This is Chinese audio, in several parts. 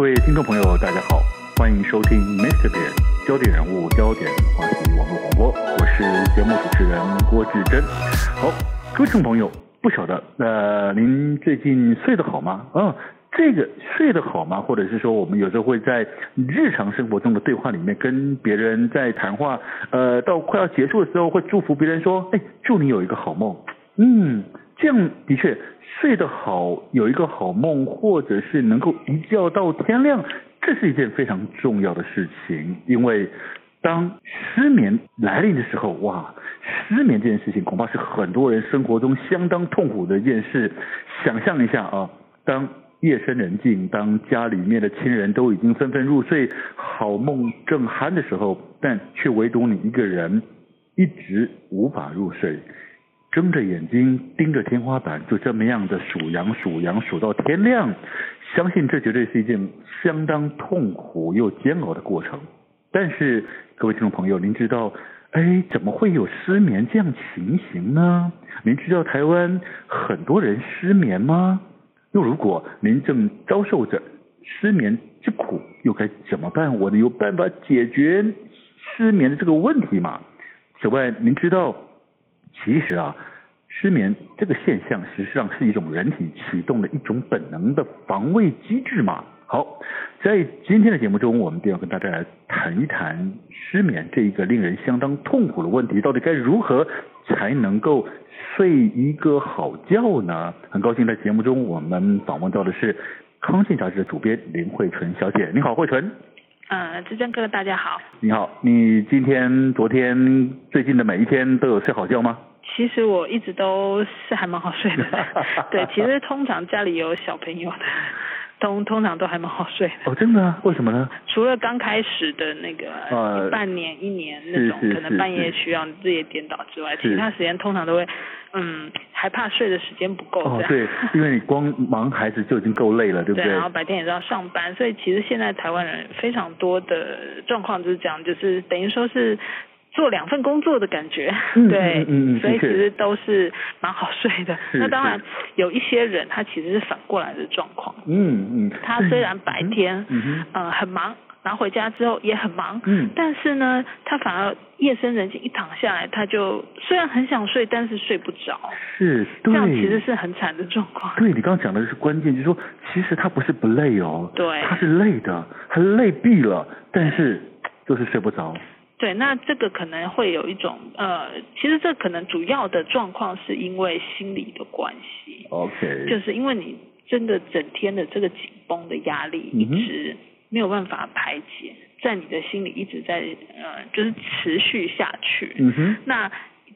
各位听众朋友，大家好，欢迎收听 Mr. Bear 焦点人物、焦点话题网络广播，我是节目主持人郭志珍。好，各位听朋友，不晓得呃，您最近睡得好吗？嗯，这个睡得好吗？或者是说，我们有时候会在日常生活中的对话里面跟别人在谈话，呃，到快要结束的时候，会祝福别人说，哎，祝你有一个好梦。嗯，这样的确。睡得好，有一个好梦，或者是能够一觉到天亮，这是一件非常重要的事情。因为当失眠来临的时候，哇，失眠这件事情恐怕是很多人生活中相当痛苦的一件事。想象一下啊，当夜深人静，当家里面的亲人都已经纷纷入睡，好梦正酣的时候，但却唯独你一个人一直无法入睡。睁着眼睛盯着天花板，就这么样的数羊数羊数到天亮，相信这绝对是一件相当痛苦又煎熬的过程。但是各位听众朋友，您知道，哎，怎么会有失眠这样情形呢？您知道台湾很多人失眠吗？又如果您正遭受着失眠之苦，又该怎么办？我能有办法解决失眠的这个问题吗？此外，您知道？其实啊，失眠这个现象实际上是一种人体启动的一种本能的防卫机制嘛。好，在今天的节目中，我们就要跟大家来谈一谈失眠这一个令人相当痛苦的问题，到底该如何才能够睡一个好觉呢？很高兴在节目中我们访问到的是《康健》杂志的主编林慧纯小姐。你好，慧纯。呃，志珍哥，大家好。你好，你今天、昨天、最近的每一天都有睡好觉吗？其实我一直都是还蛮好睡的，对，其实通常家里有小朋友的，通通常都还蛮好睡的。哦，真的啊？为什么呢？除了刚开始的那个、呃、半年、一年那种，可能半夜需要日夜颠倒之外，其他时间通常都会，嗯，还怕睡的时间不够。哦，对，因为你光忙孩子就已经够累了，对不对？对，然后白天也是要上班，所以其实现在台湾人非常多的状况就是这样，就是等于说是。做两份工作的感觉，嗯、对，嗯嗯、所以其实都是蛮好睡的。那当然有一些人他其实是反过来的状况，嗯嗯，他虽然白天嗯、呃、很忙，然后回家之后也很忙，嗯，但是呢，他反而夜深人静一躺下来，他就虽然很想睡，但是睡不着，是，对，这样其实是很惨的状况。对，你刚刚讲的是关键，就是说其实他不是不累哦，对，他是累的，他累毙了，但是就是睡不着。对，那这个可能会有一种呃，其实这可能主要的状况是因为心理的关系。OK。就是因为你真的整天的这个紧绷的压力一直没有办法排解，在你的心里一直在呃，就是持续下去。嗯哼。那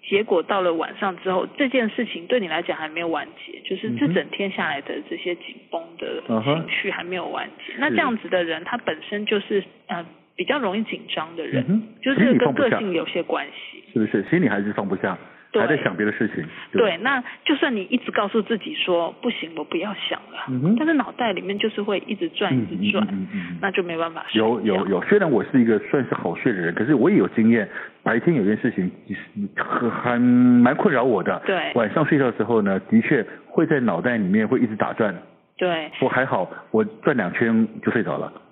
结果到了晚上之后，这件事情对你来讲还没有完结，就是这整天下来的这些紧绷的情绪还没有完结。那这样子的人，他本身就是呃。比较容易紧张的人，嗯、就是跟个性有些关系，是不是？心里还是放不下，还在想别的事情。对，对，那就算你一直告诉自己说不行，我不要想了，嗯、但是脑袋里面就是会一直转，一直转，那就没办法睡。有有有，虽然我是一个算是好睡的人，可是我也有经验，白天有件事情很还蛮困扰我的。对，晚上睡觉的时候呢，的确会在脑袋里面会一直打转。对，我还好，我转两圈就睡着了。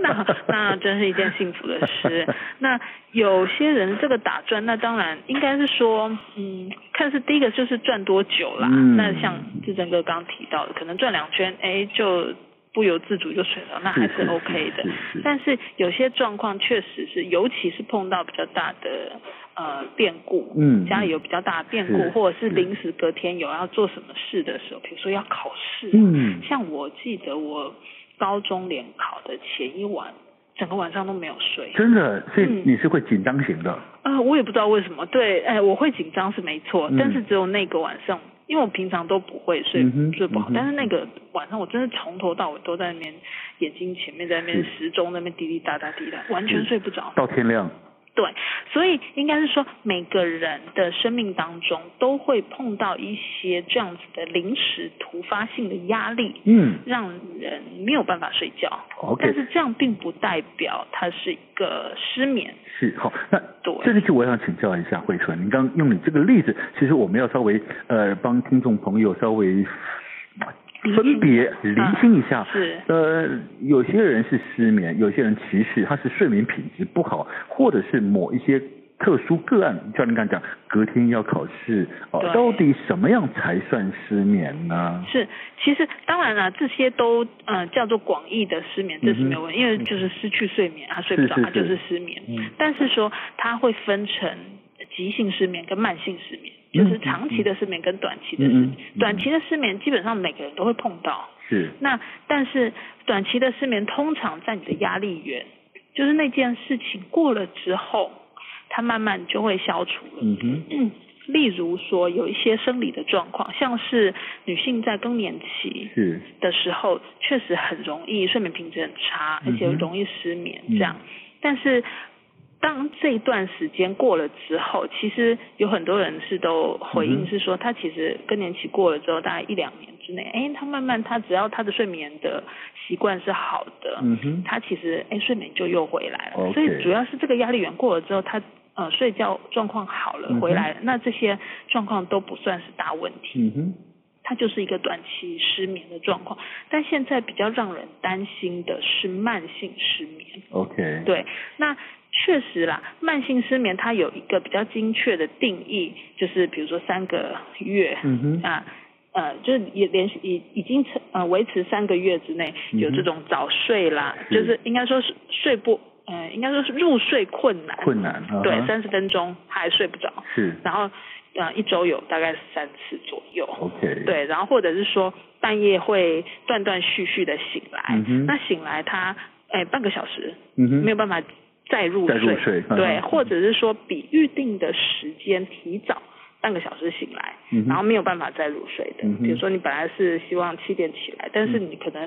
那那真是一件幸福的事。那有些人这个打转，那当然应该是说，嗯，看是第一个就是转多久啦。嗯、那像志正哥刚刚提到的，可能转两圈，哎，就不由自主就睡着，那还是 OK 的。是是是是，但是有些状况确实是，尤其是碰到比较大的。呃，变故，嗯，家里有比较大的变故，或者是临时隔天有要做什么事的时候，比如说要考试，嗯，像我记得我高中联考的前一晚，整个晚上都没有睡，真的，所以你是会紧张型的？呃，我也不知道为什么，对，哎，我会紧张是没错，但是只有那个晚上，因为我平常都不会睡，睡不好，但是那个晚上我真的从头到尾都在那边眼睛前面在那边时钟那边滴滴答答滴答，完全睡不着，到天亮。对，所以应该是说，每个人的生命当中都会碰到一些这样子的临时突发性的压力，嗯，让人没有办法睡觉。OK，但是这样并不代表它是一个失眠。是，好，那对，这里我想请教一下慧纯，你刚刚用你这个例子，其实我们要稍微呃帮听众朋友稍微分别厘清一下。啊、是。呃，有些人是失眠，有些人其实他是睡眠品质不好，或者是某一些。特殊个案，教练刚讲，隔天要考试哦，到底什么样才算失眠呢？是，其实当然了，这些都呃叫做广义的失眠，这是没有问题，嗯、因为就是失去睡眠，他睡不着，他就是失眠。嗯、但是说他会分成急性失眠跟慢性失眠，就是长期的失眠跟短期的失眠。嗯嗯、短期的失眠基本上每个人都会碰到，是。那但是短期的失眠通常在你的压力源，就是那件事情过了之后。它慢慢就会消除了。嗯哼。嗯，例如说有一些生理的状况，像是女性在更年期的时候，确实很容易睡眠品质很差，而且容易失眠这样。嗯、但是当这一段时间过了之后，其实有很多人是都回应是说，他其实更年期过了之后，大概一两年之内，哎，他慢慢他只要他的睡眠的习惯是好的，嗯哼，他其实哎睡眠就又回来了。所以主要是这个压力源过了之后，他。呃，睡觉状况好了，回来了，嗯、那这些状况都不算是大问题。嗯哼，它就是一个短期失眠的状况。但现在比较让人担心的是慢性失眠。OK。对，那确实啦，慢性失眠它有一个比较精确的定义，就是比如说三个月。嗯哼。啊，呃，就是也连续已已经呃维持三个月之内有这种早睡啦，嗯、就是应该说是睡不。呃，应该说是入睡困难，困难，对，三十分钟他还睡不着，是，然后，呃，一周有大概三次左右，OK，对，然后或者是说半夜会断断续续的醒来，那醒来他，哎，半个小时，嗯哼，没有办法再入睡，再入睡，对，或者是说比预定的时间提早。半个小时醒来，然后没有办法再入睡的。嗯、比如说你本来是希望七点起来，但是你可能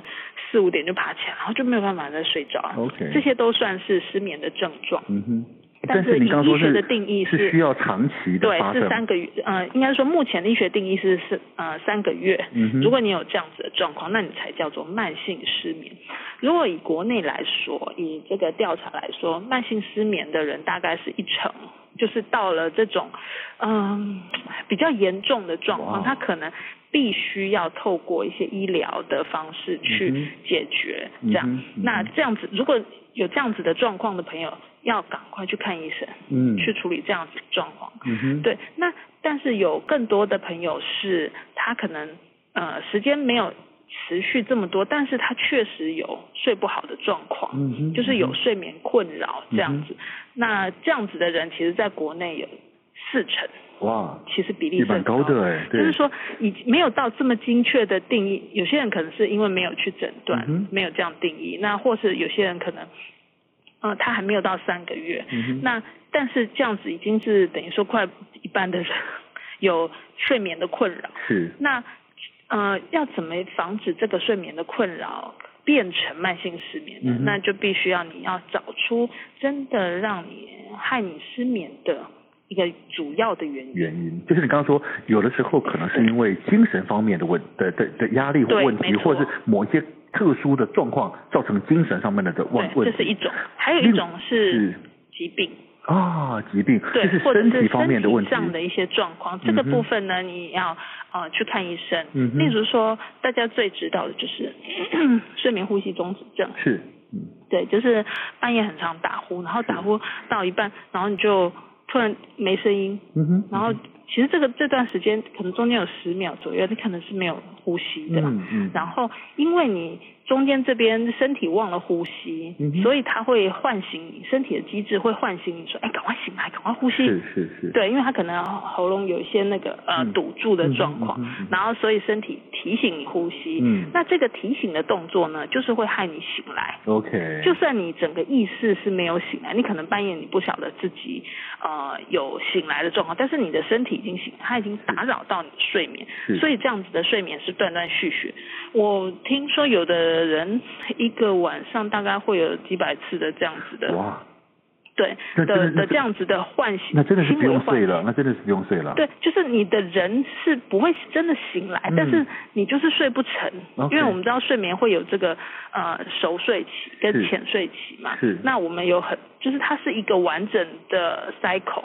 四五点就爬起来，然后就没有办法再睡着。OK，这些都算是失眠的症状。嗯哼，但是你医学的定义是，是需要长期的。对，是三个月。呃，应该说目前的医学定义是是呃三个月。嗯哼，如果你有这样子的状况，那你才叫做慢性失眠。如果以国内来说，以这个调查来说，慢性失眠的人大概是一成。就是到了这种，嗯，比较严重的状况，他可能必须要透过一些医疗的方式去解决，这样。那这样子，如果有这样子的状况的朋友，要赶快去看医生，嗯，去处理这样子的状况。对。那但是有更多的朋友是，他可能呃时间没有。持续这么多，但是他确实有睡不好的状况，嗯，就是有睡眠困扰这样子。嗯、那这样子的人，其实在国内有四成，哇，其实比例是蛮高的哎。就是说，已没有到这么精确的定义，有些人可能是因为没有去诊断，嗯、没有这样定义。那或是有些人可能，呃，他还没有到三个月，嗯、那但是这样子已经是等于说快一半的人 有睡眠的困扰。是，那。呃，要怎么防止这个睡眠的困扰变成慢性失眠呢？嗯、那就必须要你要找出真的让你害你失眠的一个主要的原因。原因就是你刚刚说，有的时候可能是因为精神方面的问的的的压力或问题，或者是某一些特殊的状况造成精神上面的的问问题。这是一种，还有一种是疾病。啊、哦，疾病，对，是身体方面的问题，上的一些状况，这个部分呢，你要啊、呃、去看医生。例如说，大家最知道的就是 睡眠呼吸中止症。是，嗯，对，就是半夜很常打呼，然后打呼到一半，然后你就突然没声音。嗯哼，然后其实这个这段时间可能中间有十秒左右，你可能是没有呼吸的。嗯嗯，然后因为你。中间这边身体忘了呼吸，嗯、所以它会唤醒你，身体的机制会唤醒你说，哎，赶快醒来，赶快呼吸。是是是。对，因为它可能喉咙有一些那个呃堵住的状况，然后所以身体提醒你呼吸。嗯。那这个提醒的动作呢，就是会害你醒来。OK。就算你整个意识是没有醒来，你可能半夜你不晓得自己呃有醒来的状况，但是你的身体已经醒了，它已经打扰到你的睡眠，所以这样子的睡眠是断断续续。我听说有的。的人一个晚上大概会有几百次的这样子的，哇，对的的这样子的唤醒，那真的是不用睡了，那真的是不用睡了。对，就是你的人是不会真的醒来，嗯、但是你就是睡不成，Okay 因为我们知道睡眠会有这个呃熟睡期跟浅睡期嘛，是。那我们有很就是它是一个完整的 cycle，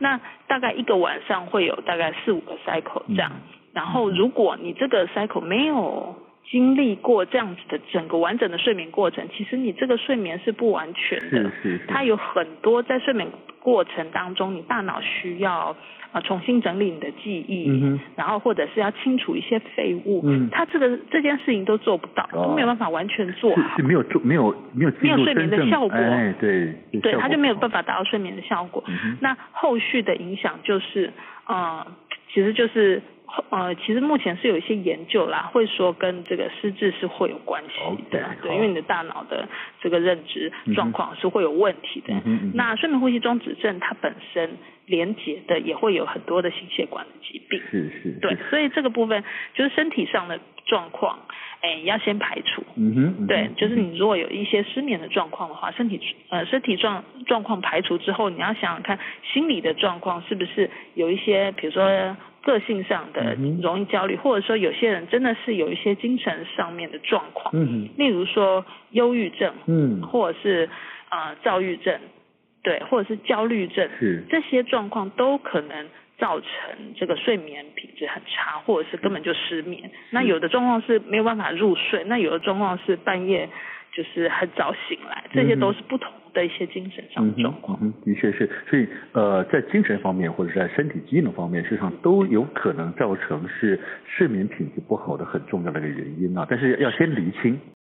那大概一个晚上会有大概四五个 cycle 这样，嗯、然后如果你这个 cycle 没有经历过这样子的整个完整的睡眠过程，其实你这个睡眠是不完全的，是是是，它有很多在睡眠过程当中，你大脑需要啊重新整理你的记忆，嗯，然后或者是要清除一些废物，嗯，它这个这件事情都做不到，哦、都没有办法完全做好，是，是没有做没有没有没有睡眠的效果，哎对，对，它就没有办法达到睡眠的效果，嗯、那后续的影响就是嗯、呃，其实就是。呃，其实目前是有一些研究啦，会说跟这个失智是会有关系的，okay, 对，因为你的大脑的这个认知状况是会有问题的。嗯、那睡眠呼吸中止症它本身连接的也会有很多的心血管的疾病，是是，对，所以这个部分就是身体上的状况，哎，要先排除。嗯哼，嗯哼对，就是你如果有一些失眠的状况的话，身体呃身体状状况排除之后，你要想想看心理的状况是不是有一些，比如说。个性上的容易焦虑，嗯、或者说有些人真的是有一些精神上面的状况，嗯，例如说忧郁症，嗯，或者是啊、呃、躁郁症，对，或者是焦虑症，是。这些状况都可能造成这个睡眠品质很差，或者是根本就失眠。那有的状况是没有办法入睡，那有的状况是半夜就是很早醒来，这些都是不同的一些精神上的状况。嗯，的确是，所以呃，在精神方面或者在身体机能方面，实际上都有可能造成是睡眠品质不好的很重要的一个原因啊。但是要先厘清。